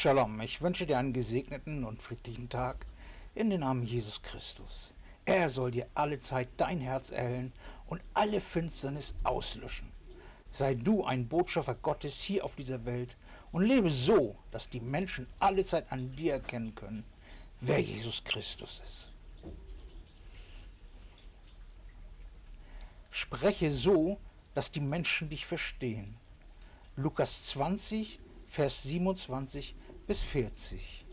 Shalom, ich wünsche dir einen gesegneten und friedlichen Tag in den Namen Jesus Christus. Er soll dir alle Zeit dein Herz erhellen und alle Finsternis auslöschen. Sei du ein Botschafter Gottes hier auf dieser Welt und lebe so, dass die Menschen alle Zeit an dir erkennen können, wer Jesus Christus ist. Spreche so, dass die Menschen dich verstehen. Lukas 20, Vers 27 bis 40.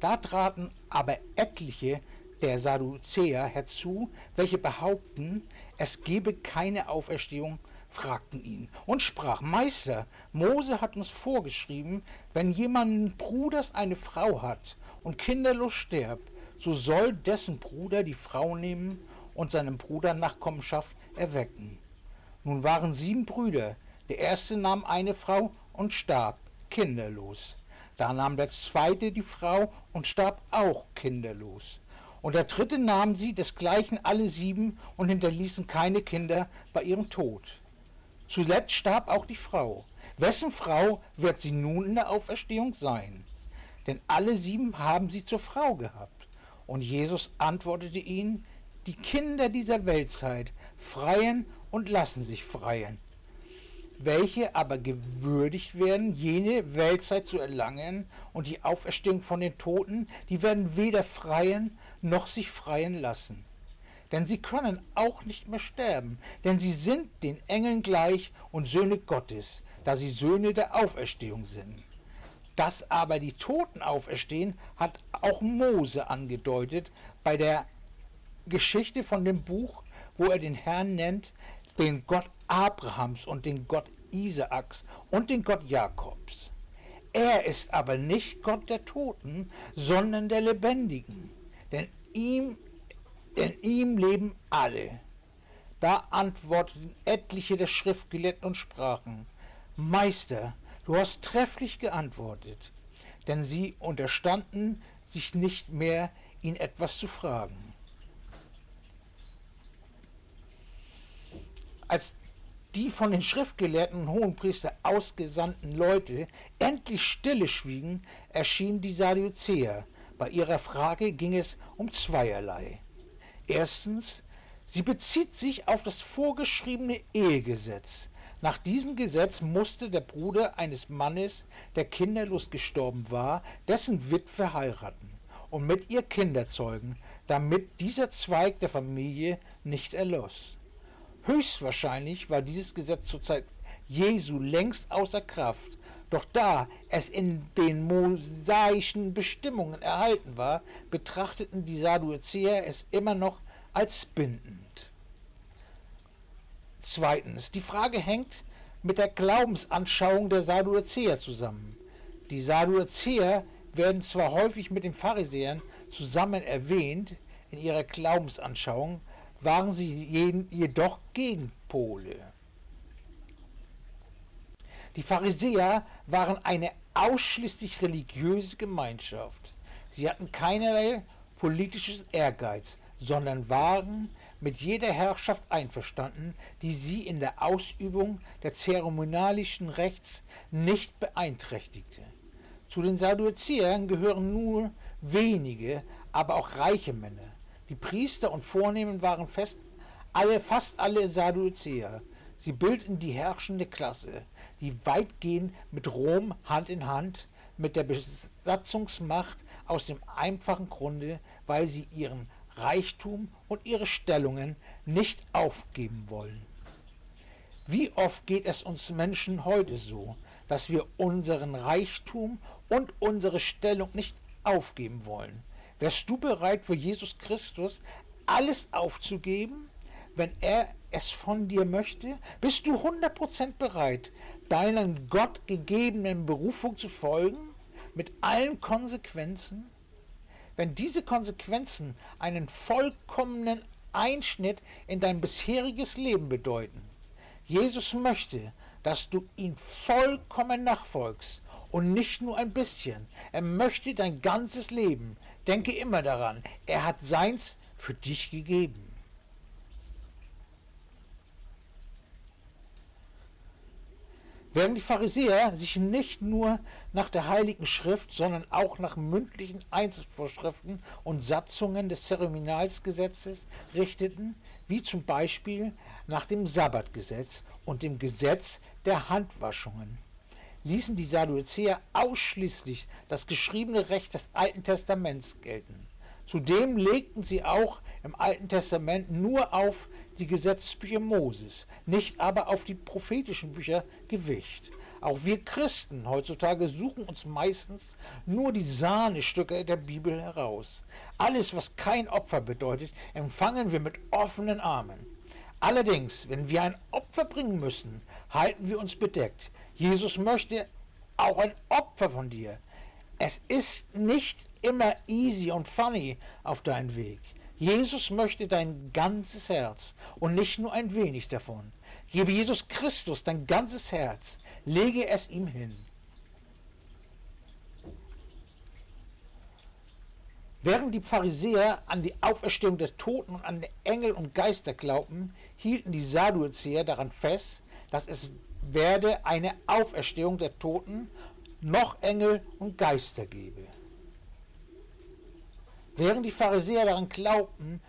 Da traten aber etliche der Sadduzäer herzu, welche behaupten, es gebe keine Auferstehung, fragten ihn und sprach, Meister, Mose hat uns vorgeschrieben, wenn jemand Bruders eine Frau hat und kinderlos stirbt, so soll dessen Bruder die Frau nehmen und seinem Bruder Nachkommenschaft erwecken. Nun waren sieben Brüder, der erste nahm eine Frau und starb kinderlos. Da nahm der zweite die Frau und starb auch kinderlos. Und der dritte nahm sie desgleichen alle sieben und hinterließen keine Kinder bei ihrem Tod. Zuletzt starb auch die Frau. Wessen Frau wird sie nun in der Auferstehung sein? Denn alle sieben haben sie zur Frau gehabt. Und Jesus antwortete ihnen, die Kinder dieser Weltzeit freien und lassen sich freien welche aber gewürdigt werden, jene Weltzeit zu erlangen und die Auferstehung von den Toten, die werden weder freien noch sich freien lassen. Denn sie können auch nicht mehr sterben, denn sie sind den Engeln gleich und Söhne Gottes, da sie Söhne der Auferstehung sind. Dass aber die Toten auferstehen, hat auch Mose angedeutet bei der Geschichte von dem Buch, wo er den Herrn nennt, den Gott Abrahams und den Gott Isaaks und den Gott Jakobs. Er ist aber nicht Gott der Toten, sondern der Lebendigen, denn ihm, in ihm leben alle. Da antworteten etliche der Schriftgelehrten und sprachen, Meister, du hast trefflich geantwortet, denn sie unterstanden sich nicht mehr, ihn etwas zu fragen. Als die von den Schriftgelehrten und Hohenpriester ausgesandten Leute endlich stille schwiegen, erschienen die Sadduzäer. Bei ihrer Frage ging es um zweierlei. Erstens, sie bezieht sich auf das vorgeschriebene Ehegesetz. Nach diesem Gesetz musste der Bruder eines Mannes, der kinderlos gestorben war, dessen Witwe heiraten und mit ihr Kinder zeugen, damit dieser Zweig der Familie nicht erloss. Höchstwahrscheinlich war dieses Gesetz zur Zeit Jesu längst außer Kraft. Doch da es in den mosaischen Bestimmungen erhalten war, betrachteten die Sadduzäer es immer noch als bindend. Zweitens, die Frage hängt mit der Glaubensanschauung der Sadduzäer zusammen. Die Sadduzäer werden zwar häufig mit den Pharisäern zusammen erwähnt in ihrer Glaubensanschauung, waren sie jedoch Gegenpole. Die Pharisäer waren eine ausschließlich religiöse Gemeinschaft. Sie hatten keinerlei politisches Ehrgeiz, sondern waren mit jeder Herrschaft einverstanden, die sie in der Ausübung der zeremonialischen Rechts nicht beeinträchtigte. Zu den Sadduzäern gehören nur wenige, aber auch reiche Männer. Die Priester und Vornehmen waren fest, alle, fast alle Sadduzäer. Sie bildeten die herrschende Klasse, die weitgehend mit Rom Hand in Hand mit der Besatzungsmacht aus dem einfachen Grunde, weil sie ihren Reichtum und ihre Stellungen nicht aufgeben wollen. Wie oft geht es uns Menschen heute so, dass wir unseren Reichtum und unsere Stellung nicht aufgeben wollen? Wärst du bereit, für Jesus Christus alles aufzugeben, wenn er es von dir möchte? Bist du 100% bereit, deinen Gott gegebenen Berufung zu folgen, mit allen Konsequenzen? Wenn diese Konsequenzen einen vollkommenen Einschnitt in dein bisheriges Leben bedeuten, Jesus möchte, dass du ihn vollkommen nachfolgst und nicht nur ein bisschen. Er möchte dein ganzes Leben. Denke immer daran, er hat seins für dich gegeben. Während die Pharisäer sich nicht nur nach der Heiligen Schrift, sondern auch nach mündlichen Einzelvorschriften und Satzungen des Zeremonialsgesetzes richteten, wie zum Beispiel nach dem Sabbatgesetz und dem Gesetz der Handwaschungen, ließen die Sadduzäer ausschließlich das geschriebene Recht des Alten Testaments gelten. Zudem legten sie auch im Alten Testament nur auf die Gesetzesbücher Moses, nicht aber auf die prophetischen Bücher Gewicht. Auch wir Christen heutzutage suchen uns meistens nur die Sahnestücke der Bibel heraus. Alles, was kein Opfer bedeutet, empfangen wir mit offenen Armen. Allerdings, wenn wir ein Opfer bringen müssen, halten wir uns bedeckt. Jesus möchte auch ein Opfer von dir. Es ist nicht immer easy und funny auf deinem Weg. Jesus möchte dein ganzes Herz und nicht nur ein wenig davon. Gebe Jesus Christus dein ganzes Herz, lege es ihm hin. Während die Pharisäer an die Auferstehung der Toten und an Engel und Geister glaubten, hielten die Sadduzäer daran fest, dass es werde eine Auferstehung der Toten noch Engel und Geister gebe. Während die Pharisäer daran glaubten,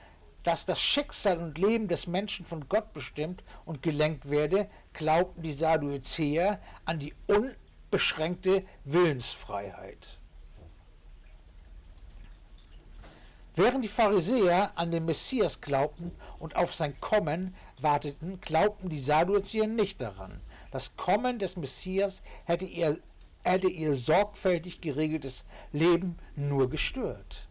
dass das Schicksal und Leben des Menschen von Gott bestimmt und gelenkt werde, glaubten die Sadduzäer an die unbeschränkte Willensfreiheit. Während die Pharisäer an den Messias glaubten und auf sein Kommen warteten, glaubten die Sadduzäer nicht daran. Das Kommen des Messias hätte ihr, hätte ihr sorgfältig geregeltes Leben nur gestört.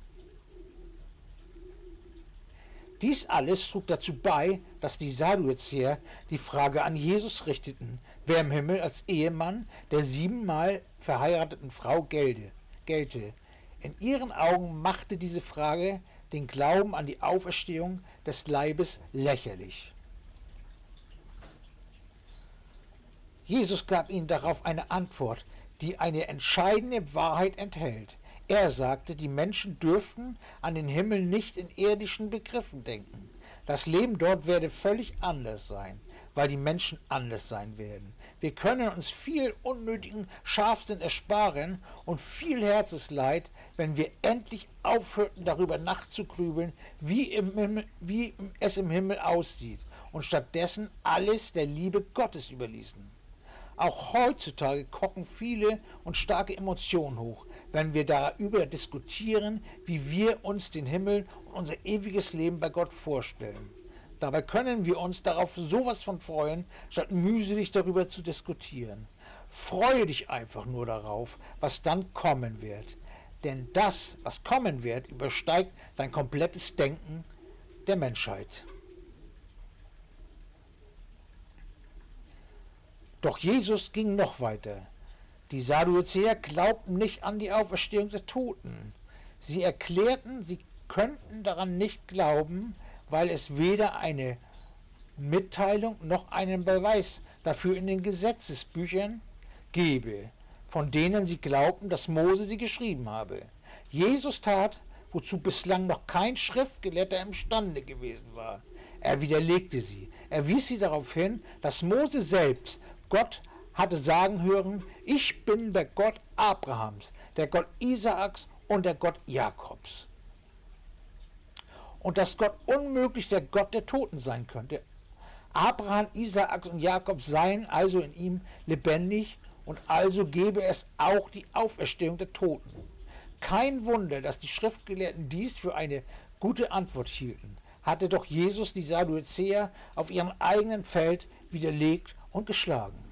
Dies alles trug dazu bei, dass die Sadduzäer die Frage an Jesus richteten, wer im Himmel als Ehemann der siebenmal verheirateten Frau gelte. gelte. In ihren Augen machte diese Frage den Glauben an die Auferstehung des Leibes lächerlich. Jesus gab ihnen darauf eine Antwort, die eine entscheidende Wahrheit enthält. Er sagte, die Menschen dürften an den Himmel nicht in irdischen Begriffen denken. Das Leben dort werde völlig anders sein, weil die Menschen anders sein werden. Wir können uns viel unnötigen Scharfsinn ersparen und viel Herzensleid, wenn wir endlich aufhörten, darüber nachzugrübeln, wie, im Himmel, wie es im Himmel aussieht und stattdessen alles der Liebe Gottes überließen. Auch heutzutage kochen viele und starke Emotionen hoch, wenn wir darüber diskutieren, wie wir uns den Himmel und unser ewiges Leben bei Gott vorstellen. Dabei können wir uns darauf sowas von freuen, statt mühselig darüber zu diskutieren. Freue dich einfach nur darauf, was dann kommen wird. Denn das, was kommen wird, übersteigt dein komplettes Denken der Menschheit. Doch Jesus ging noch weiter. Die Sadduzäer glaubten nicht an die Auferstehung der Toten. Sie erklärten, sie könnten daran nicht glauben, weil es weder eine Mitteilung noch einen Beweis dafür in den Gesetzesbüchern gebe, von denen sie glaubten, dass Mose sie geschrieben habe. Jesus tat, wozu bislang noch kein Schriftgelehrter imstande gewesen war. Er widerlegte sie. Er wies sie darauf hin, dass Mose selbst Gott hatte sagen hören, ich bin der Gott Abrahams, der Gott Isaaks und der Gott Jakobs. Und dass Gott unmöglich der Gott der Toten sein könnte. Abraham, Isaaks und Jakob seien also in ihm lebendig und also gebe es auch die Auferstehung der Toten. Kein Wunder, dass die Schriftgelehrten dies für eine gute Antwort hielten. Hatte doch Jesus die Sadduzäer auf ihrem eigenen Feld widerlegt und geschlagen.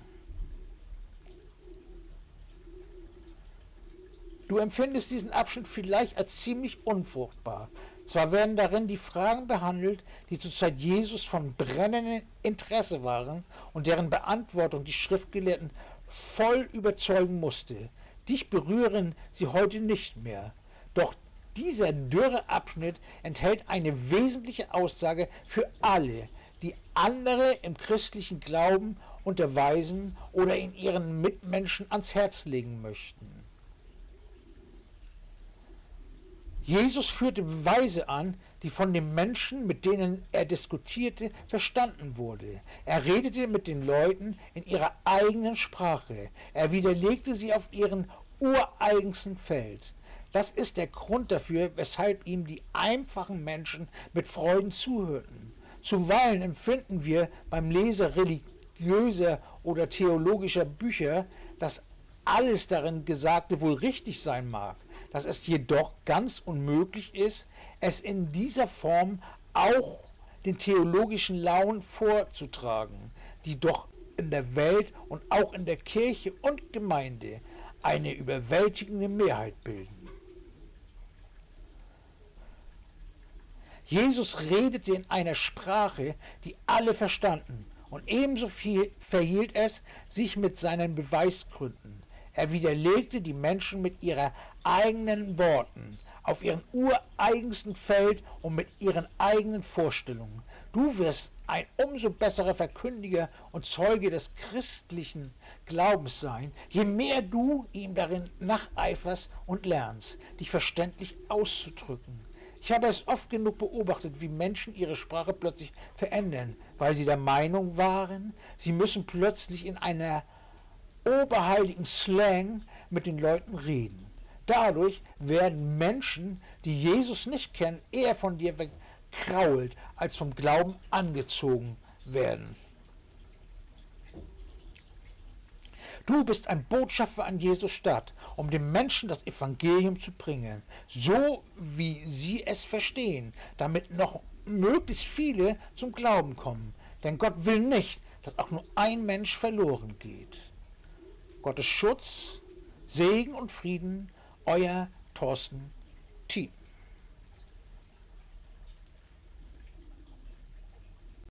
Du empfindest diesen Abschnitt vielleicht als ziemlich unfruchtbar. Zwar werden darin die Fragen behandelt, die zur Zeit Jesus von brennendem Interesse waren und deren Beantwortung die Schriftgelehrten voll überzeugen musste. Dich berühren sie heute nicht mehr. Doch dieser dürre Abschnitt enthält eine wesentliche Aussage für alle, die andere im christlichen Glauben unterweisen oder in ihren Mitmenschen ans Herz legen möchten. Jesus führte Beweise an, die von den Menschen, mit denen er diskutierte, verstanden wurde. Er redete mit den Leuten in ihrer eigenen Sprache. Er widerlegte sie auf ihrem ureigensten Feld. Das ist der Grund dafür, weshalb ihm die einfachen Menschen mit Freuden zuhörten. Zuweilen empfinden wir beim Lesen religiöser oder theologischer Bücher, dass alles darin Gesagte wohl richtig sein mag, dass es jedoch ganz unmöglich ist, es in dieser Form auch den theologischen Launen vorzutragen, die doch in der Welt und auch in der Kirche und Gemeinde eine überwältigende Mehrheit bilden. Jesus redete in einer Sprache, die alle verstanden, und ebenso viel verhielt es sich mit seinen Beweisgründen. Er widerlegte die Menschen mit ihren eigenen Worten, auf ihrem ureigensten Feld und mit ihren eigenen Vorstellungen. Du wirst ein umso besserer Verkündiger und Zeuge des christlichen Glaubens sein, je mehr du ihm darin nacheiferst und lernst, dich verständlich auszudrücken. Ich habe es oft genug beobachtet, wie Menschen ihre Sprache plötzlich verändern, weil sie der Meinung waren, sie müssen plötzlich in einer oberheiligen Slang mit den Leuten reden. Dadurch werden Menschen, die Jesus nicht kennen, eher von dir wegkrault, als vom Glauben angezogen werden. Du bist ein Botschafter an Jesus Stadt, um den Menschen das Evangelium zu bringen, so wie sie es verstehen, damit noch möglichst viele zum Glauben kommen. Denn Gott will nicht, dass auch nur ein Mensch verloren geht. Gottes Schutz, Segen und Frieden, euer Thorsten Thiem.